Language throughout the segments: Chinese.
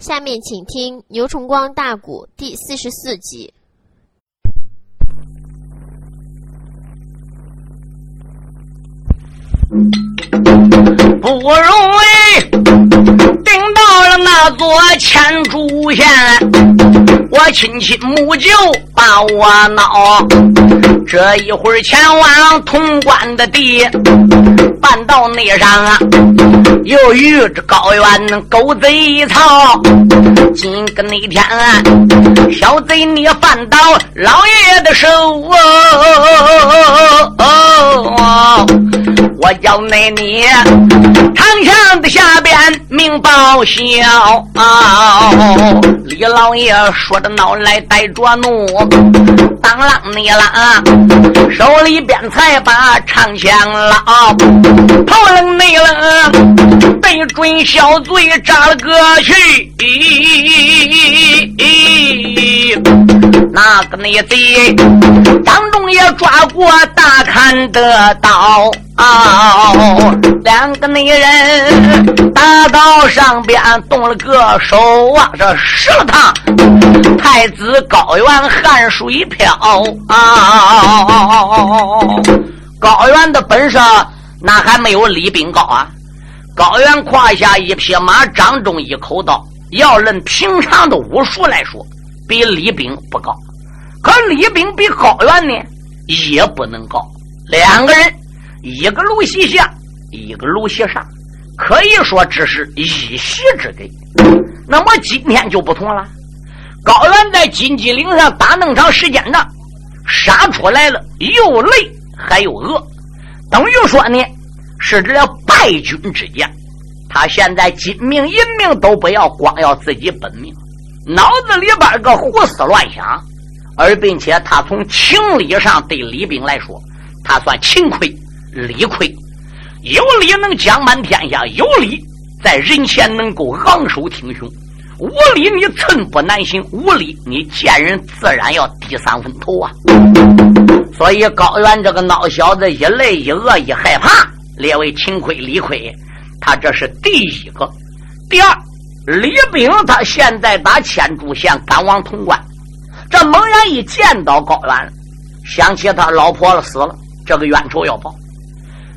下面请听牛崇光大鼓第四十四集。不容易顶到了那座千竹县，我亲亲母舅把我恼。这一会儿前往潼关的地，半道内上啊，又遇着高原狗贼曹。今个那天啊，小贼你犯到老爷的手哦，我叫那你堂墙的下边明报晓。李老爷说着闹来带着怒，当啷你啦！手里边才把长枪捞，头冷内愣，对准小嘴扎了个去。那个内贼张仲也抓过大砍的刀，啊两个女人大刀上边动了个手啊，这石他太子高原汗水飘啊！高原的本事那还没有李炳高啊！高原胯下一匹马，掌中一口刀。要论平常的武术来说，比李炳不高，可李炳比高原呢也不能高。两个人，一个卢西下，一个卢西上，可以说只是一席之隔。那么今天就不同了，高原在金鸡岭上打那么长时间呢，杀出来了又累还有饿，等于说呢是这败军之将。他现在金命银命都不要，光要自己本命，脑子里边个胡思乱想，而并且他从情理上对李炳来说，他算情亏理亏，有理能讲满天下，有理在人前能够昂首挺胸，无理你寸步难行，无理你见人自然要低三分头啊！所以高原这个孬小子一累一饿一害怕，列为情亏理亏。他这是第一个，第二，李炳他现在打千柱县赶往潼关，这猛然一见到高原，想起他老婆了死了，这个冤仇要报。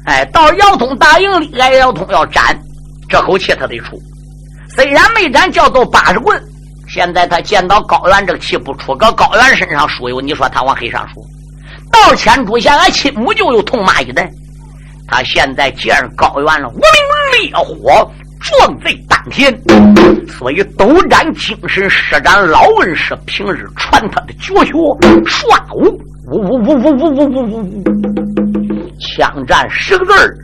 哎，到姚通大营里，来姚通要斩，这口气他得出。虽然没斩，叫做八十棍。现在他见到高原，这个气不出，搁高原身上输油，你说他往黑上输。到千柱县，俺亲母舅又痛骂一顿。他现在见高原了，无名烈火撞在丹田，所以斗战精神施展老恩师平日传他的绝学，唰呜呜呜呜呜呜呜呜呜，枪战十个字儿，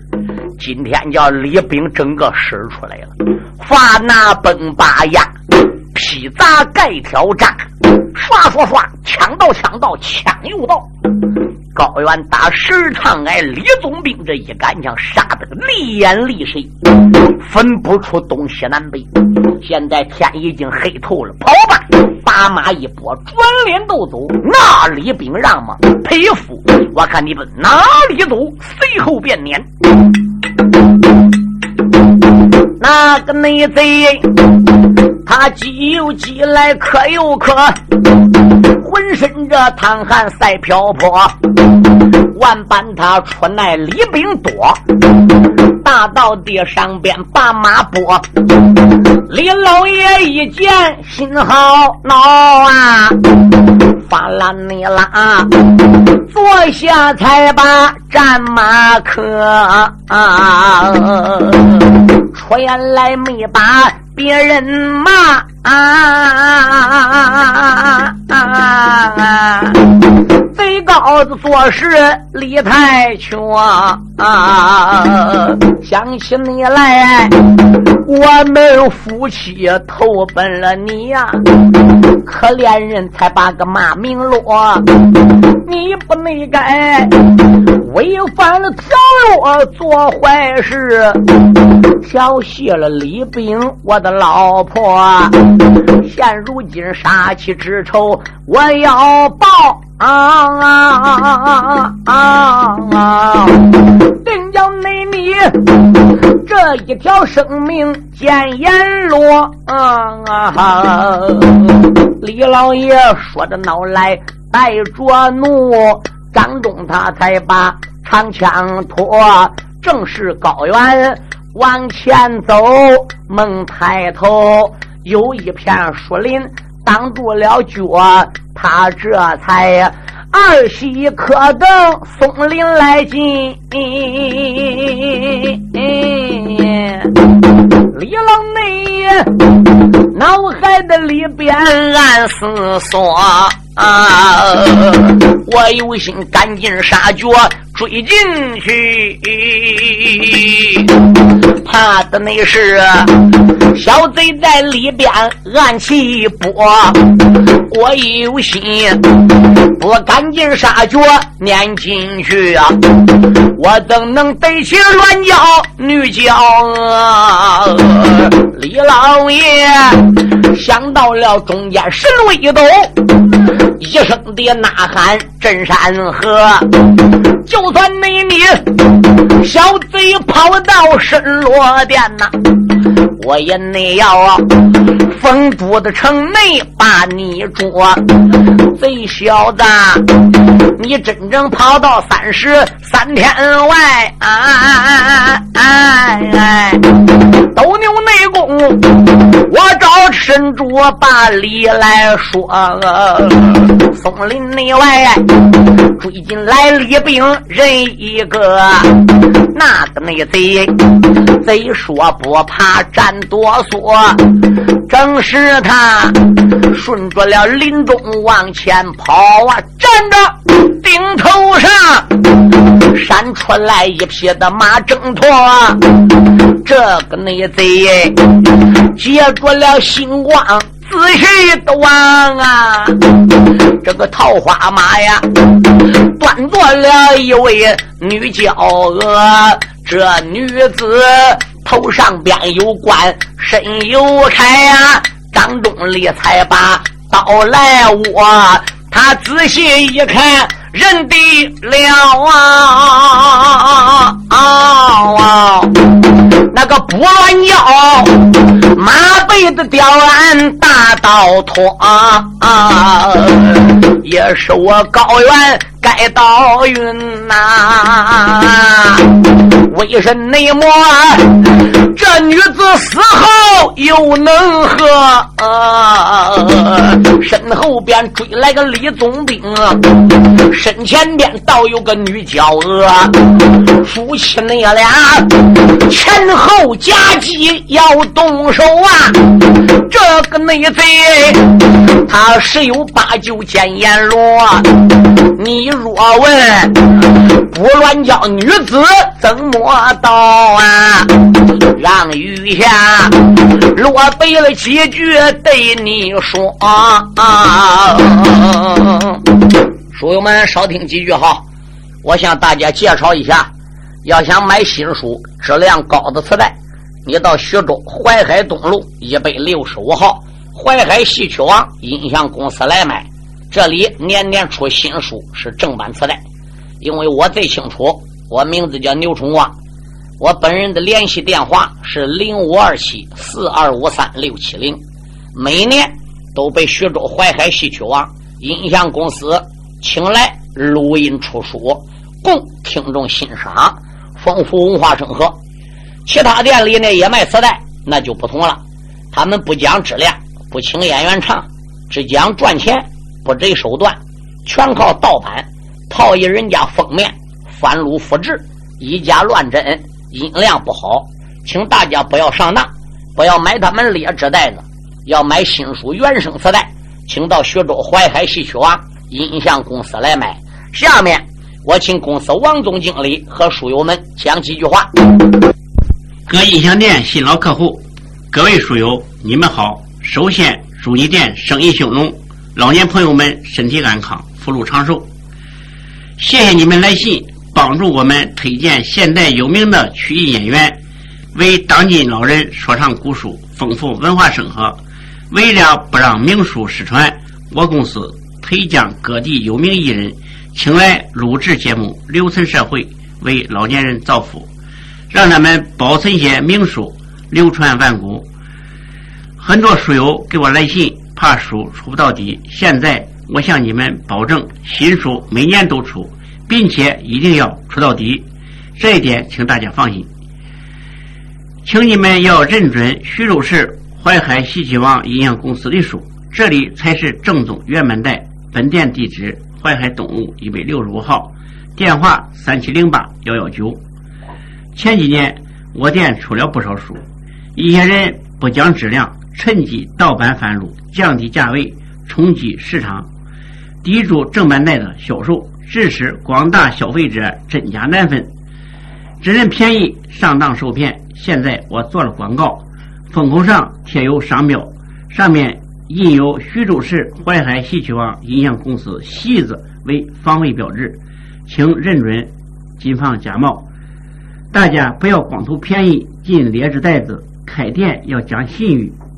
今天叫李兵整个使出来了，发拿崩巴呀，劈砸盖挑战，刷刷刷，枪到枪到枪又到。高原打十趟，挨李总兵这一杆枪杀得个厉眼厉神，分不出东西南北。现在天已经黑透了，跑吧！把马一拨，转脸都走。那李兵让吗？佩服！我看你们哪里走？随后便撵。那个内贼，他急又急来，渴又渴。浑身这淌汗赛瓢泼，万般他出奈李炳多，大到地上边把马拨。李老爷一见心好恼啊，发了你啦，坐下才把战马磕啊，出言来没把。别人骂。啊，贼高子做事理太穷啊！想起你来，我们夫妻投奔了你呀，可怜人才把个骂名落，你不内该违反了条约做坏事，调戏了李炳我的。老婆，现如今杀妻之仇，我要报啊啊啊啊啊啊定叫内你这一条生命见阎罗。啊李老爷说着恼来，带着怒，张忠他才把长枪托，正是高原往前走，猛抬头，有一片树林挡住了脚，他这才二喜可等松林来进。李老内脑海的里边暗思索。啊！我有心赶尽杀绝追进去，怕的那是小贼在里边暗起波。我有心不赶紧杀绝撵进去啊！我怎能得起乱叫女娇？李老爷想到了中间神威斗。一声的呐喊震山河，就算你你小贼跑到深罗殿呐，我也得要封都的城内把你捉。贼小子，你真正跑到三十三天外，哎哎哎哎哎，斗牛内功，我找神主把理来说。松林内外追进来李兵人一个，那个内贼贼说不怕战哆嗦，正是他顺着了林中往前跑啊，站着顶头上闪出来一匹的马挣脱，这个内贼接住了星光。仔细的望啊，这个桃花马呀，端坐了一位女娇娥。这女子头上边有冠，身有铠呀。张忠立才把刀来握，他仔细一看，认得了啊！啊啊那个不乱叫，马背的吊鞍大刀托，也是我高原该到云呐。为什内魔？这女子死后又能何？身后边追来个李总兵，身前边倒有个女娇娥，夫妻那俩前后夹击要动手啊！这个内贼他十有八九见阎罗，你若问不乱叫女子怎么到啊？让雨下落背了几句对你说啊！书友们少听几句哈，我向大家介绍一下，要想买新书质量高的磁带，你到徐州淮海东路一百六十五号淮海戏曲网音像公司来买，这里年年出新书是正版磁带，因为我最清楚，我名字叫牛崇光。我本人的联系电话是零五二七四二五三六七零，每年都被徐州淮海戏曲网音像公司请来录音出书，供听众欣赏，丰富文化生活。其他店里呢也卖磁带，那就不同了，他们不讲质量，不请演员唱，只讲赚钱，不择手段，全靠盗版，套印人家封面，翻录复制，以假乱真。音量不好，请大家不要上当，不要买他们劣质袋子，要买新书原声磁带，请到徐州淮海戏曲网音像公司来买。下面我请公司王总经理和书友们讲几句话。各音像店新老客户，各位书友，你们好！首先祝你店生意兴隆，老年朋友们身体安康，福禄长寿。谢谢你们来信。帮助我们推荐现代有名的曲艺演员，为当今老人说唱古书，丰富文化生活。为了不让名书失传，我公司配将各地有名艺人请来录制节目，留存社会，为老年人造福，让他们保存些名书，流传万古。很多书友给我来信，怕书出不到底。现在我向你们保证，新书每年都出，并且一定要出到底。这一点，请大家放心。请你们要认准徐州市淮海西岐王阴阳公司的书，这里才是正宗原版带。本店地址：淮海东路一百六十五号，电话：三七零八幺幺九。前几年我店出了不少书，一些人不讲质量，趁机盗版贩入，降低价位，冲击市场，抵住正版带的销售，致使广大消费者真假难分。只认便宜，上当受骗。现在我做了广告，封口上贴有商标，上面印有徐州市淮海戏曲网音像公司“戏”字为防伪标志，请认准，谨防假冒。大家不要光图便宜进劣质袋子，开店要讲信誉，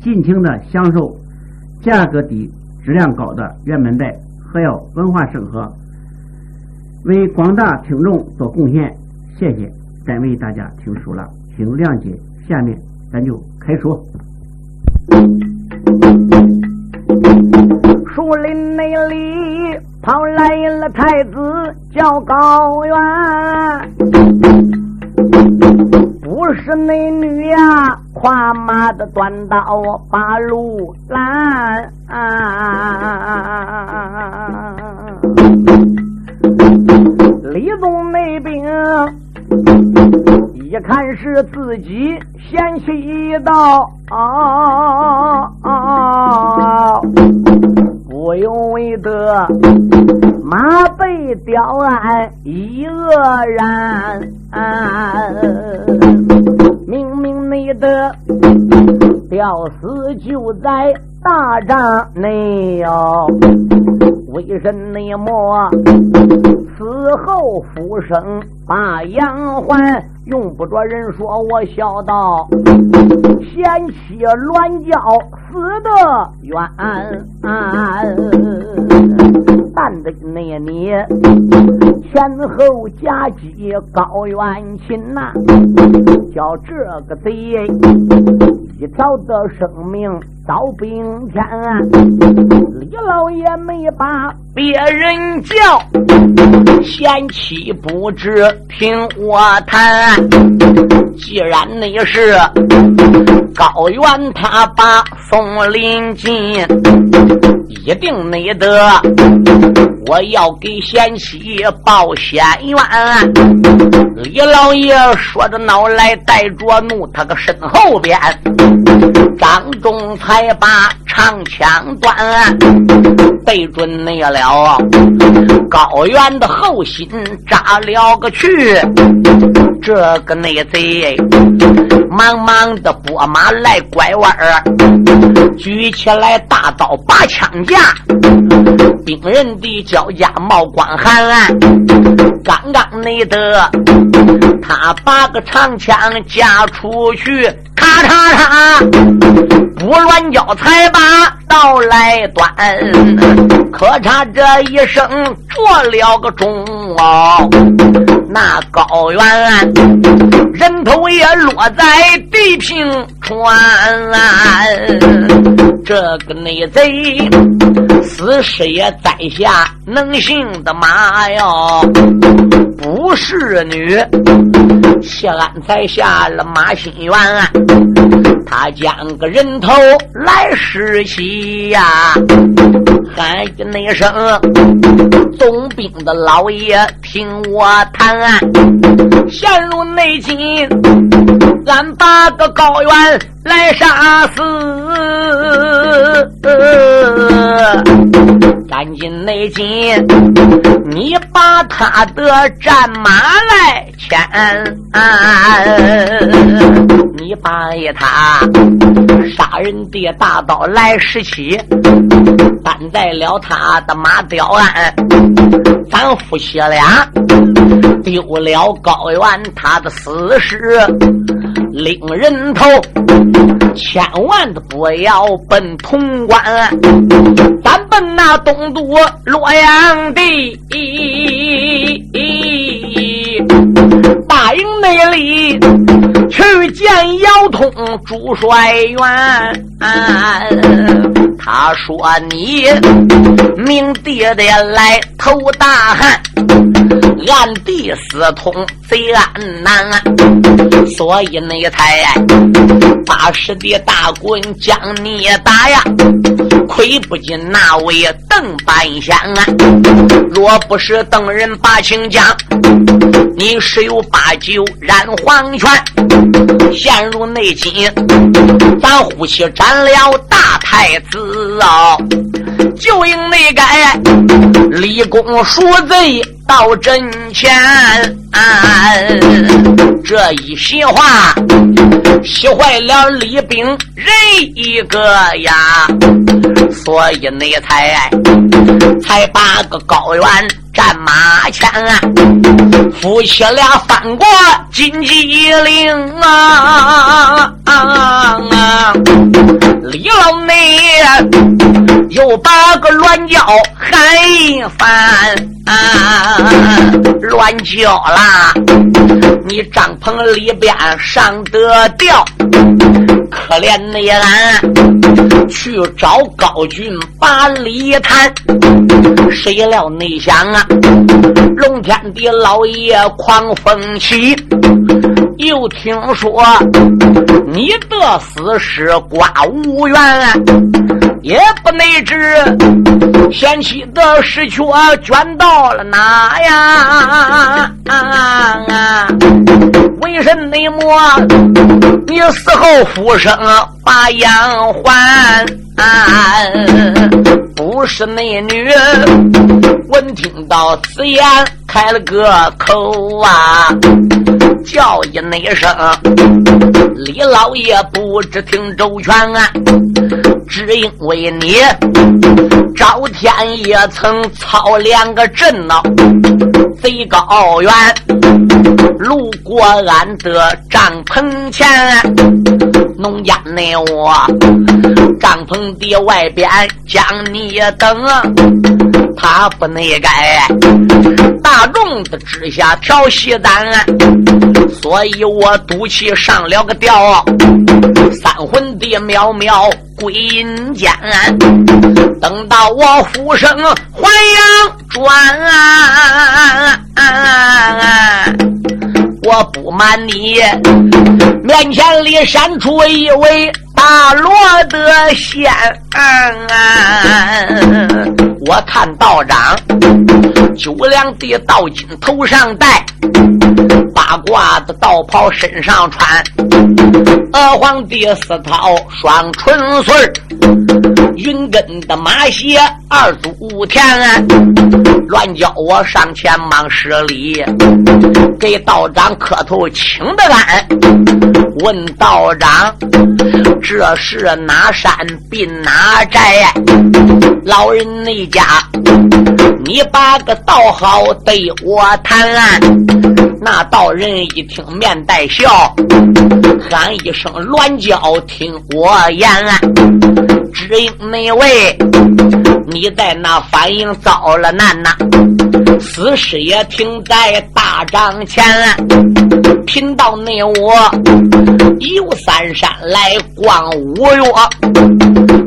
尽情的享受价格低、质量高的原版带，还要文化审核，为广大听众做贡献。谢谢，再为大家听书了。请谅解，下面咱就开说。树林内里跑来了太子叫高原，不是那女呀，跨马的短刀把路拦。李宗那兵。一看是自己先气到，不由为得马被吊鞍已愕然，没得吊死就在大帐内哟，为什么死后复生把杨环？用不着人说，我笑道：贤妻乱叫死得冤，但得那你前后夹击高原亲呐，叫这个贼一条的生命遭冰天。李老爷没把别人叫，贤妻不知听我谈。既然你是高原，他把宋林进，一定没得我要给贤妻报仙冤。李老爷说着脑来带着怒，他个身后边，张仲才把长枪端，对准那了高原的后心扎了个去。这个内贼忙忙的拨马来拐弯，举起来大刀拔枪架，兵人的脚架冒光寒。刚刚内得他把个长枪架出去，咔嚓嚓，不乱交才把刀来端，可他这一声做了个钟哦。那高原，人头也落在地平川。这个内贼死尸也栽下？能行的马哟，不是女，谢安才下了马心园，他将个人头来拾起呀。喊一声，总兵的老爷听我谈，陷入内境，俺把个高原来杀死。赶紧内进，你把他的战马来牵，你把他杀人的大刀来拾起，担在了他的马吊鞍，咱夫妻俩丢了高原他的死尸，领人头。千万的不要奔潼关，咱奔那东都洛阳地。大营内里去见姚通朱帅元，他说你明爹爹来投大汉，暗地私通贼安南，所以你才八十的大棍将你打呀，亏不及那位邓半仙啊！若不是邓人把情讲，你十有八九染黄泉，陷入内奸，咱呼吸斩了大太子啊！就应内改立功赎罪到阵前，这一席话气坏了李炳人一个呀，所以那才才把个高原战马前，夫妻俩翻过金鸡岭啊！李老内又把个乱叫喊一番。乱叫啦！你帐篷里边上得吊，可怜那俺去找高军把礼谈，谁料内想啊，龙天的老爷狂风起，又听说你的死是刮无缘。也不内知贤妻的尸却卷到了哪呀？为甚内莫你死后复生把养还？不是内女闻听到此言开了个口啊，叫一那声李老爷不知听周全啊。只因为你。赵天也曾操两个阵呐，贼高远，路过俺的帐篷前，农家内我帐篷的外边将你等，他不内该大众的之下调戏咱，所以我赌气上了个吊，三魂的渺渺。归阴间，等到我复生还阳转，我不瞒你，面前里闪出一位大罗的仙，我看道长九两的道巾头上戴。八卦的道袍身上穿，娥皇的丝绦双春穗云根的马鞋二足田，乱叫我上前忙施礼，给道长磕头请的安。问道长，这是哪山并哪寨？老人那家，你把个道好对我谈。那道人一听，面带笑，喊一声乱叫，听我言。只因那位你在那反应遭了难呐，死尸也停在大帐前。贫道内我游三山来逛五岳，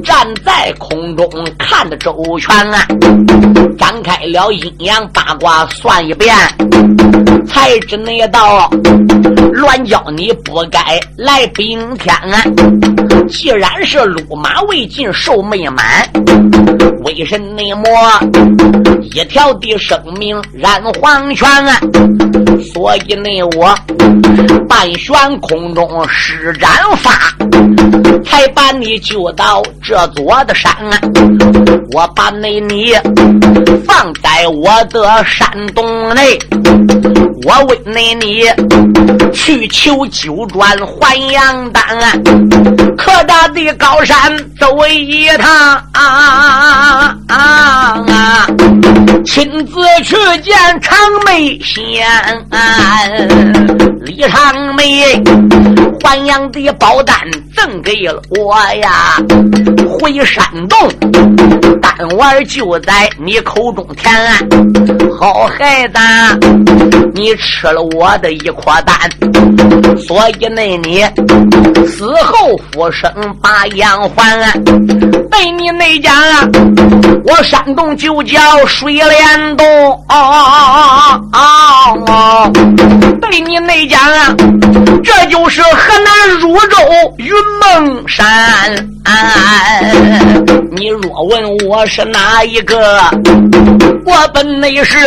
站在空中看的周全啊，展开了阴阳八卦算一遍。才知那道乱叫你不该来冰天啊！既然是鲁马未尽，寿没满，为什内魔一条的生命染黄泉啊？所以呢，我半悬空中施展法，才把你救到这座的山。我把那你放在我的山洞内，我为那你去求九转还阳丹，可大的高山走一趟啊啊啊！亲自去见长眉仙，李长梅还阳的宝丹赠给了我呀，回山洞。丹丸就在你口中填，好孩子，你吃了我的一颗丹，所以那你死后复生把阳还。被你那家，我山东就叫水帘洞。啊，被你那家，这就是河南汝州云梦山。你若问我是哪一个，我本内是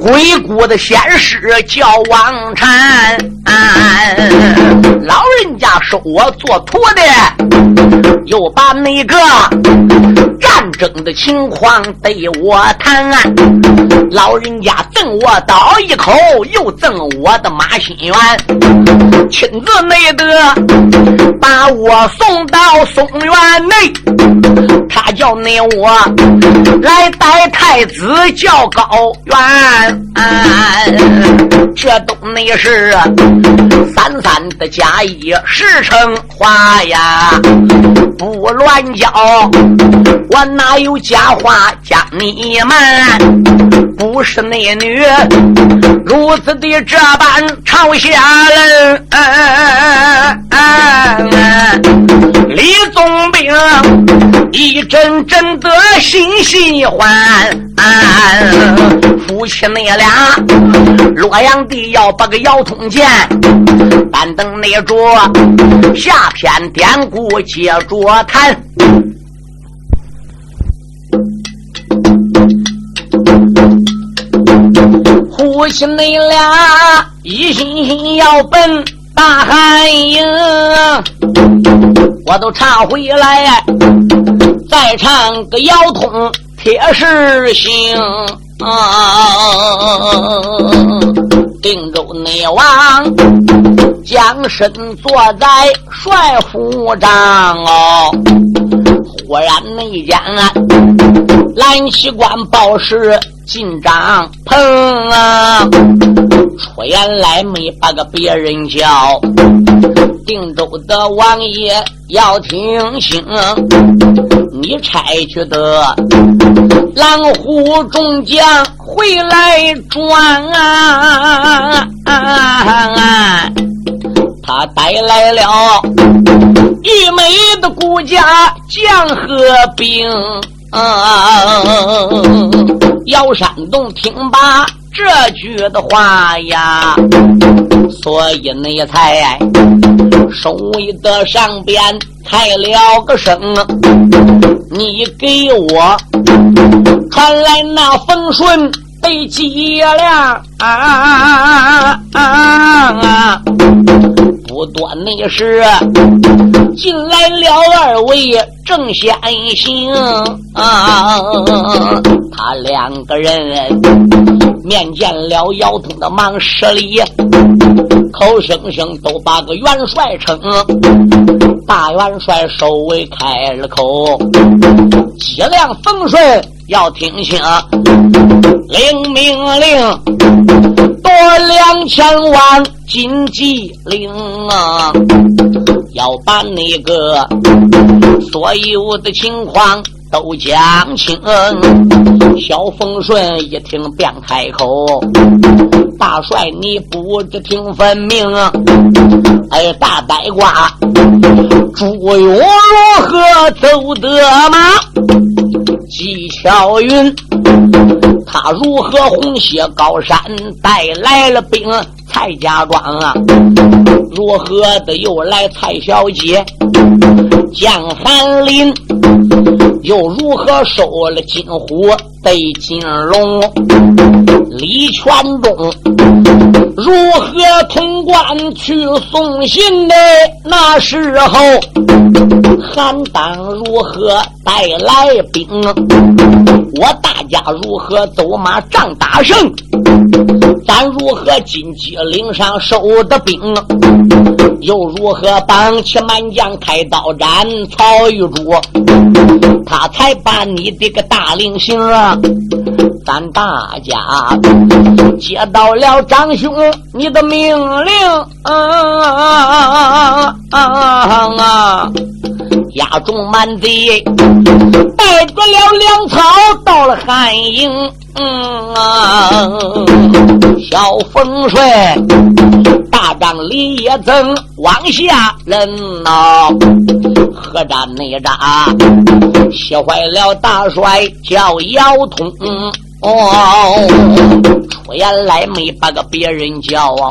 鬼谷的仙师，叫王禅。老人家收我做徒弟，又把那个战争的情况对我谈。老人家赠我刀一口，又赠我的马心元，亲自没得把我送到松原内。他叫你我来带太子叫高原，这都那是三三的假意实成话呀！不乱叫，我哪有假话将你们？不是那女如此的这般朝下人，李宗兵一阵阵的心喜欢，夫妻那俩洛阳地要把个腰通剑，但等那着下篇典故接着谈。夫妻你俩一心心要奔大汉营，我都唱回来，再唱个腰通铁石行。定州内王将身坐在帅府帐哦，忽然内间蓝旗官报事。进帐篷啊，出言来没把个别人叫。定州的王爷要听清，你差去的狼虎众将回来转啊！他带来了一枚的顾家将和兵。姚山洞听罢这句的话呀，所以你才守卫的上边开了个声，你给我传来那风顺被击亮啊啊！不多那时进来了二位正先行啊，他两个人面见了姚通的忙施礼，口声声都把个元帅称。大元帅首尾开了口，脊梁风顺要听清，领命令。多两千万金鸡令啊，要把那个所有的情况都讲清。小风顺一听便开口：“大帅，你不知听分明。哎，大呆瓜，朱勇如何走得马？纪巧云。”他如何红血高山带来了兵？蔡家庄啊，如何的又来蔡小姐？江寒林又如何收了金虎对金龙？李全忠如何通关去送信呢？那时候韩当如何带来兵？我大家如何走马仗打胜？俺如何金鸡岭上守的兵？又如何绑起满将开刀斩曹玉柱？他才把你的个大令行啊！咱大家接到了张兄你的命令啊啊！押中满贼，带着了粮草到了汉营。嗯啊，小风水，大帐里也曾往下人呐，何战内战，气坏了大帅叫姚通。哦，出言来没把个别人叫啊，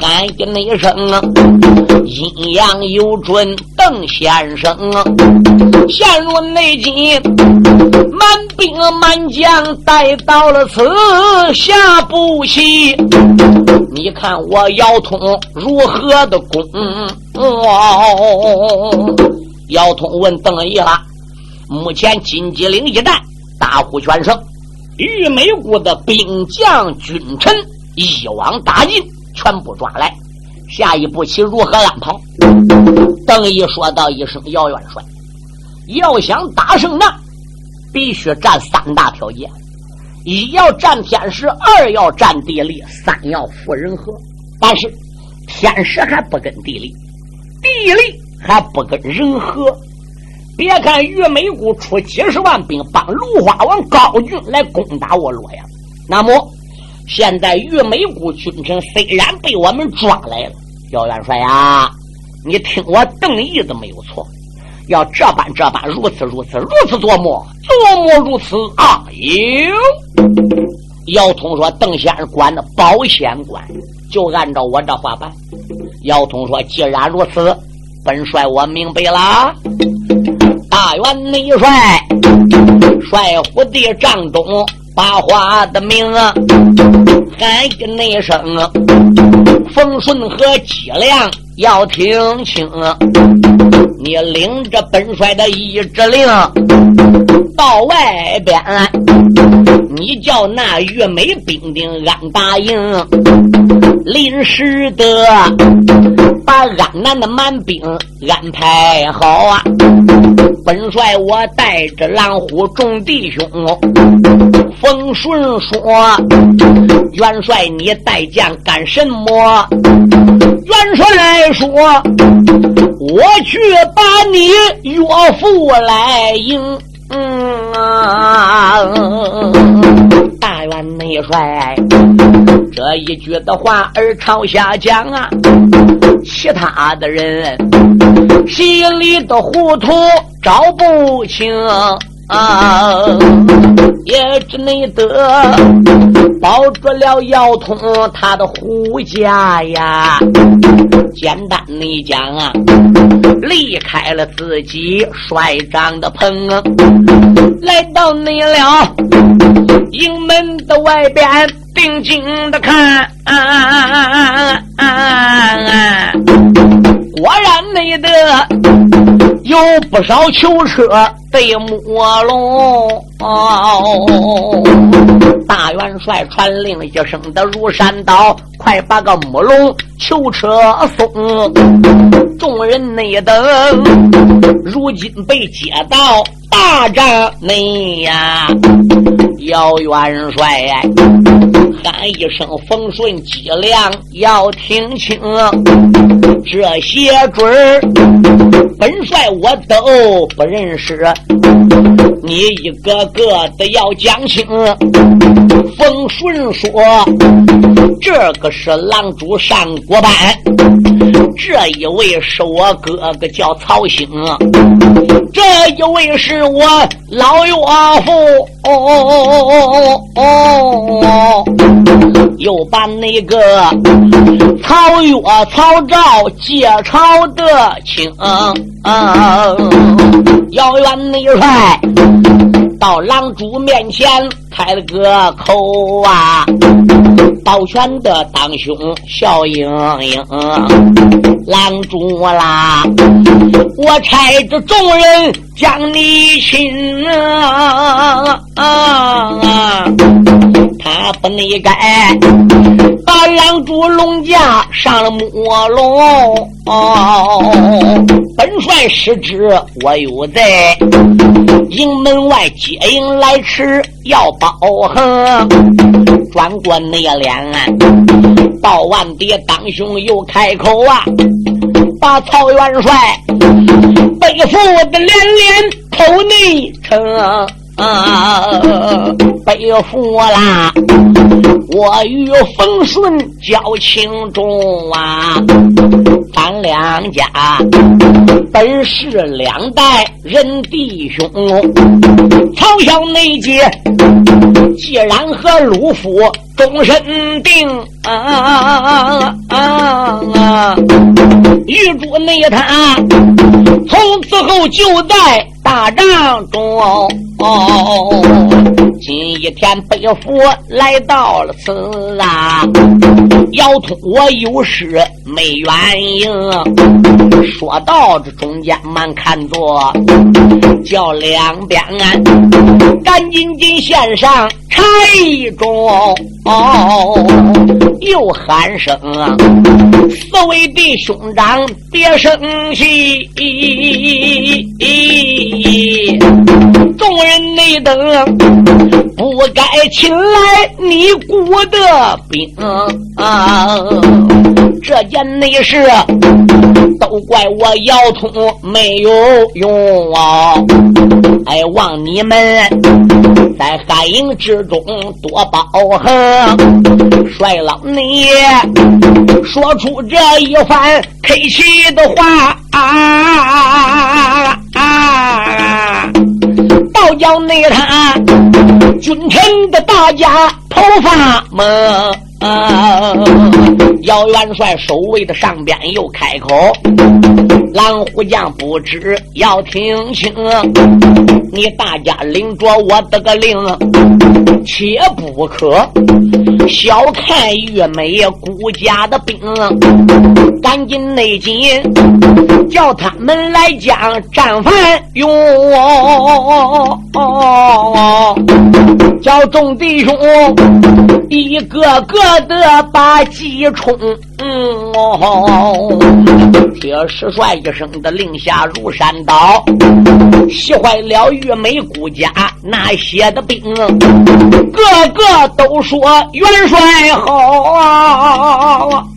喊一那一声啊，阴阳有准邓先生啊，陷入内急，满兵满将带到了此下不息。你看我姚通如何的攻？哦，姚通问邓毅了，目前金鸡岭一战大获全胜。玉梅谷的兵将军臣一网打尽，全部抓来。下一步棋如何安排？邓毅说道一声：“姚元帅，要想打胜仗，必须占三大条件：一要占天时，二要占地利，三要服人和。但是天时还不跟地利，地利还不跟人和。”别看于美姑出几十万兵帮芦花王高俊来攻打我洛阳，那么现在于美姑军臣虽然被我们抓来了，姚元帅呀，你听我邓毅的没有错，要这般这般，如此如此，如此琢磨，琢磨如此啊！哟，姚通说：“邓先生管的保险管，就按照我这话办。”姚通说：“既然如此，本帅我明白了。”大元内帅，帅府的帐中把话的名啊，喊一内声，冯顺和脊梁要听清，你领着本帅的一指令，到外边，你叫那玉美兵丁安大营，临时的把安南的满兵安排好啊。本帅，我带着狼虎众弟兄。冯顺说：“元帅，你带将干什么？”元帅来说：“我去把你岳父来迎。”嗯啊，大元内帅，这一句的话儿朝下讲啊，其他的人心里的糊涂。找不清啊，也只能得保住了姚通他的胡家呀。简单的讲啊，离开了自己帅长的棚，来到那了营门的外边，定睛的看，啊果然没得。有不少囚车被摸龙，大元帅传令一声的如山倒，快把个木龙囚车送。众人内等，如今被接到大帐内呀，姚元帅喊一声风顺脊梁要听清，这些准儿。本帅我都不认识，你一个个的要讲清。冯顺说：“这个是狼主上国班，这一位是我哥哥叫曹兴，这一位是我老岳父。”哦哦哦哦又把那个曹岳、曹赵借朝得清，遥远内帅到狼主面前开了个口啊，保全的当兄笑盈盈，狼主啦，我差着众人将你擒啊！他不内该把狼主龙驾上了木龙，本帅失职我有在，营门外接应来迟要保衡。转过那脸，报万爹当胸又开口啊，把曹元帅背负的连连头内城。啊，背负啦！我与冯顺交情重啊，咱两家本是两代人弟兄。曹小内姐既然和鲁夫终身定，啊啊啊啊！玉珠内他从此后就在大帐中。哦，今一天北府来到了此啊，要通我有事没原因。说到这中间慢看着，叫两边赶紧进献上茶一盅。哦，又喊声啊，四位弟兄长别生气。你众人内等，不该请来你姑的兵啊，这件内事都怪我姚通没有用啊！哎，望你们在汉营之中多包涵，帅老你说出这一番客气的话啊啊！倒叫那他君臣的大家头发蒙。姚元帅守卫的上边又开口：“狼虎将不知要听清，你大家领着我得个令，切不可小看玉美孤家的兵，赶紧内紧叫他们来将战犯用，叫众弟兄一个个。”的把鸡冲，铁石帅一声的令下如山倒，气坏了玉梅姑家那些的兵，个个都说元帅好，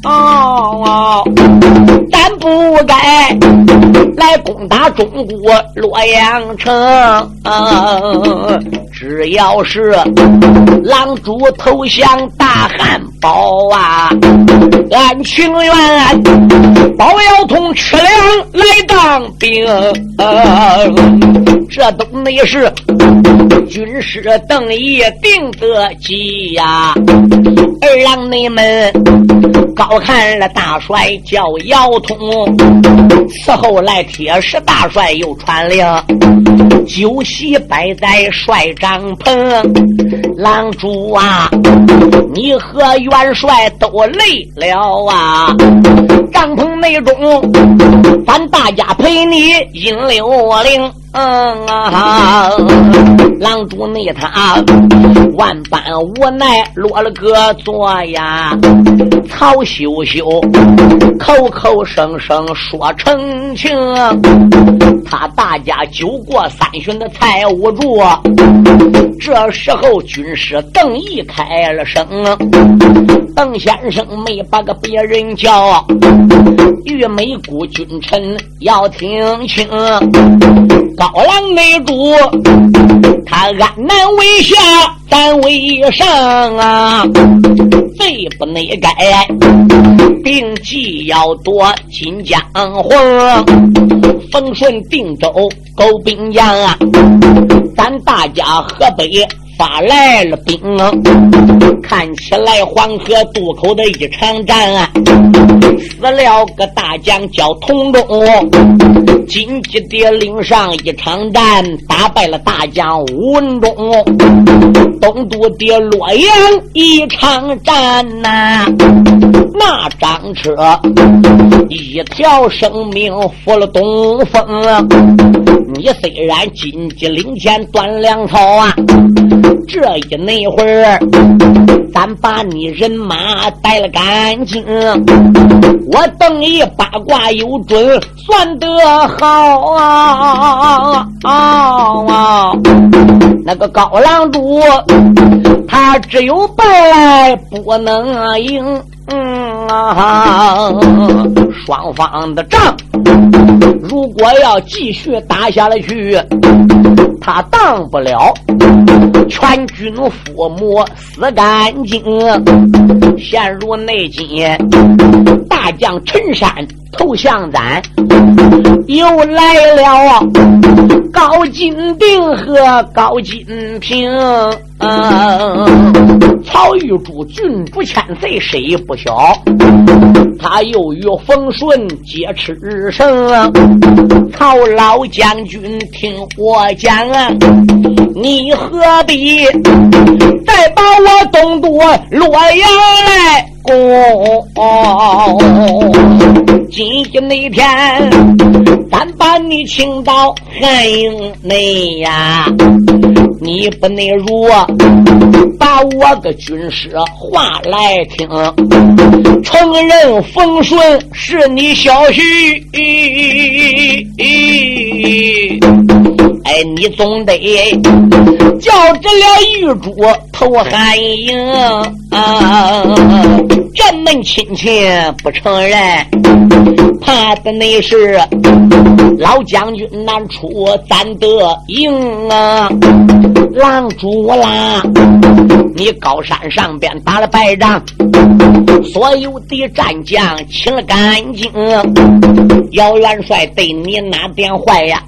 啊。不该来攻打中国洛阳城。只要是狼主投降大汉堡啊，俺情愿包要通吃粮来当兵。这都没事，军师邓毅定得急呀。二郎你们高看了大帅叫姚通，此后来铁石大帅又传令，酒席摆在帅帐篷。狼主啊，你和元帅都累了啊！帐篷内中，咱大家陪你引六灵。嗯啊，狼主内他万般无奈落了个座呀。曹秀秀口口声声说澄清，他大家酒过三巡的财务主。这时候军师邓毅开了声，邓先生没把个别人叫，玉梅姑君臣要听清。高粱内主，他安南为下，咱为上啊！罪不内改，定计要夺金江黄，丰顺定州勾兵将啊！咱大家河北。发来了兵，看起来黄河渡口的一场战啊，死了个大将叫童忠，金鸡爹岭上一场战，打败了大将吴文忠，东都的洛阳一场战呐，那张车一条生命负了东风。你虽然金鸡领前断粮草啊，这一那会儿，咱把你人马带了干净，我等一八卦有准，算得好啊啊！那个高郎主，他只有败不能赢。嗯啊，双方的仗如果要继续打下来去，他当不了，全军覆没，死干净，陷入内奸。大将陈山投降咱，又来了高金定和高金平。曹玉珠郡主千岁谁不晓？他又与冯顺结赤诚。曹老将军听我讲，你何必再把我东都洛阳来攻？今天那天，咱把你请到汉营内呀。你不能如，把我个军师话来听，承认冯顺是你小婿，哎，你总得叫这了玉珠投汉营，这门亲戚不承认，怕的那是老将军难出咱的营啊。狼主啦！你高山上边打了败仗，所有的战将清了干净。姚元帅对你哪点坏呀？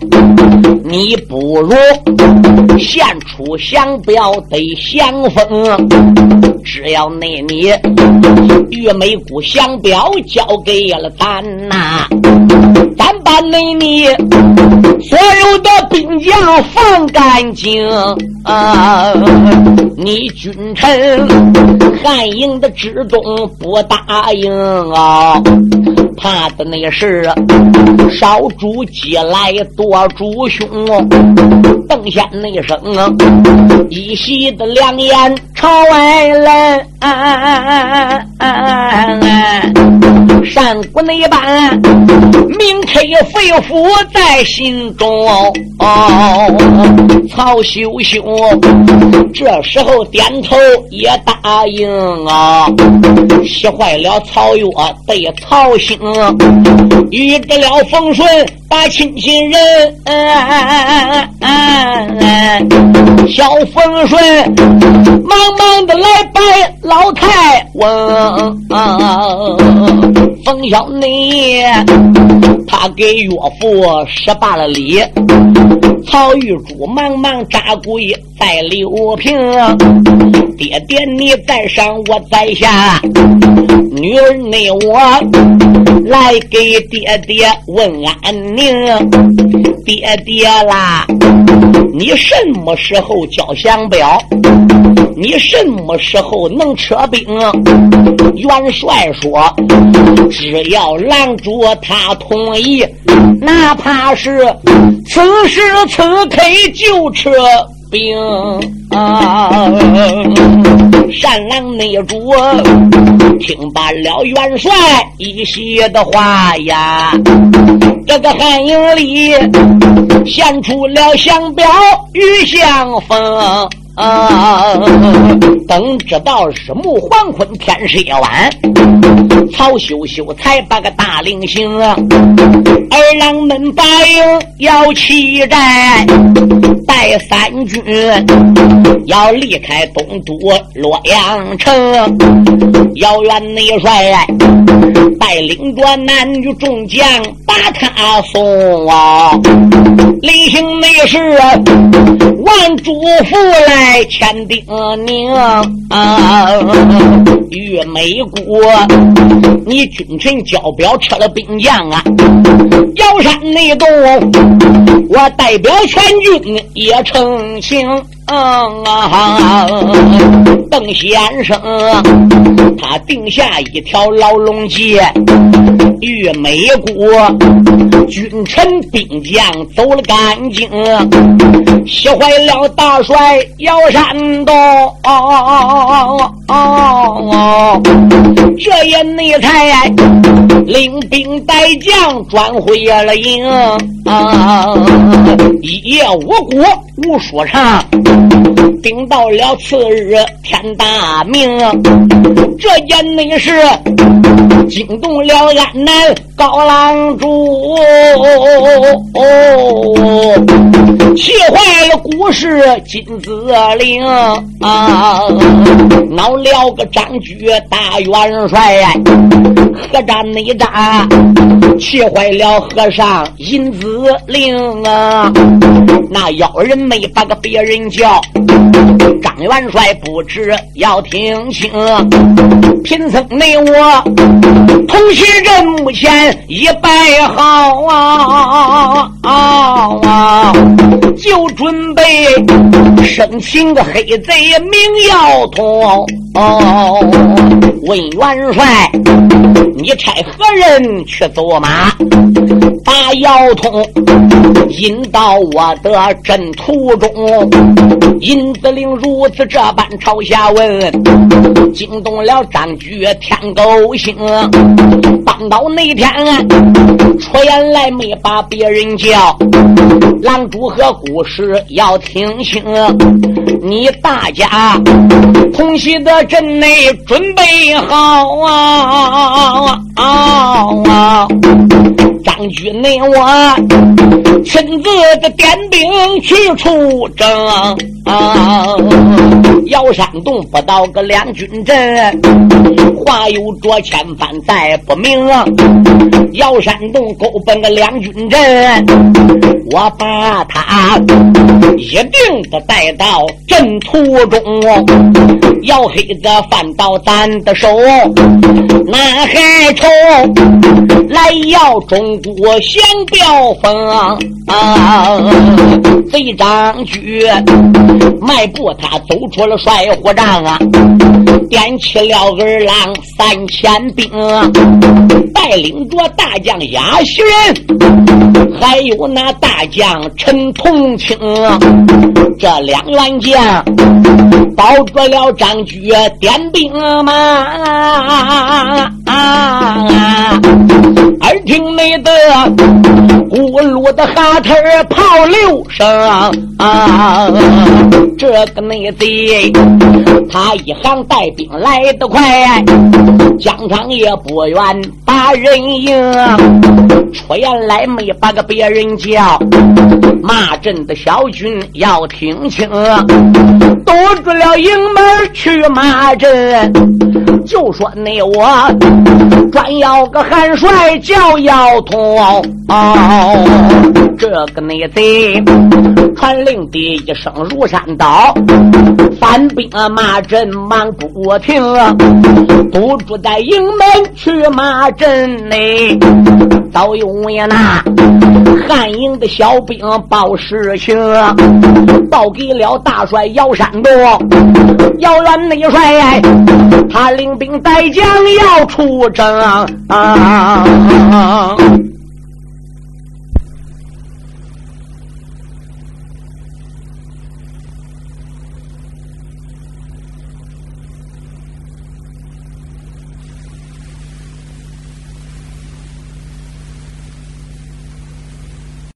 你你不如献出香标得降封，只要那你玉梅谷香标交给了咱呐，咱把那你所有的兵将放干净。啊！你君臣汉营的之中不答应啊，怕的那是烧猪鸡来夺主兄。邓先那声啊一席的良言朝外人，山谷那般铭刻肺腑在心中。曹秀秀。这时候点头也答应啊，气坏了曹岳对曹兴，遇得了冯顺把亲戚人，小冯顺忙忙的来拜老太翁，冯小内他给岳父施罢了礼。曹玉珠忙忙扎跪在刘平，爹爹你在上我在下，女儿内我来给爹爹问安宁。爹爹啦，你什么时候交降表？你什么时候能撤兵？元帅说，只要狼主他同意，哪怕是此时此刻就撤兵。啊！善狼内主听罢了元帅一席的话呀，这个汉营里献出了降表与相封。啊！等知道日暮黄昏，天色也晚，曹秀秀才把个大令行。二郎们答应要起寨，带三军要离开东都洛阳城。姚元内帅带领着男女众将把他送啊。临行那是万主父来千叮咛啊，玉美国，你君臣交表撤了兵将啊，瑶山内动，我代表全军也成情。啊，邓先生，他定下一条牢笼计，玉美国君臣兵将走了干净，气坏了大帅姚山东。这也你才领兵带将转回了营，一夜无果无说唱。顶到了次日天大明，这件内事惊动了安南高郎主，气坏了古氏金子陵，恼了个张举大元帅，何战内战，气坏了和尚银子陵啊！那妖人们没把个别人叫。张元帅不知要听清，贫僧内我同喜人目前一拜好啊啊，就准备生擒个黑贼名要通。问元帅，你差何人去走马，把姚通引到我的阵途中？银子陵如此这般朝下问，惊动了张举天狗星。当到那天出言来没把别人叫，狼主和故事要听清。你大家同席的阵内准备好啊啊啊！张举内我亲自的点兵去出征。啊姚山洞不到个两军阵，话有着千帆带不明。姚山洞勾奔个两军阵，我把他一定的带到阵途中。要黑子犯到咱的手，那还愁来要中国降标风？贼张举。迈步，他走出了帅虎帐啊，点起了二郎三千兵，带领着大将亚西人，还有那大大将陈同清，这两员将保住了张举点兵马。耳听没得咕噜的哈特炮六声啊，这个内贼他一行带兵来得快，疆场也不远把人迎，出言来没把个别人叫，骂阵的小军要听清，堵住了营门去骂阵，就说那我专要个汉帅叫姚通，这个内贼传令的一声如山倒，反兵马阵忙不停，堵住在营门去马阵内，早有呀那汉营的小兵报事情，报给了大帅姚山东，姚元内帅，他领兵带将要出征。啊！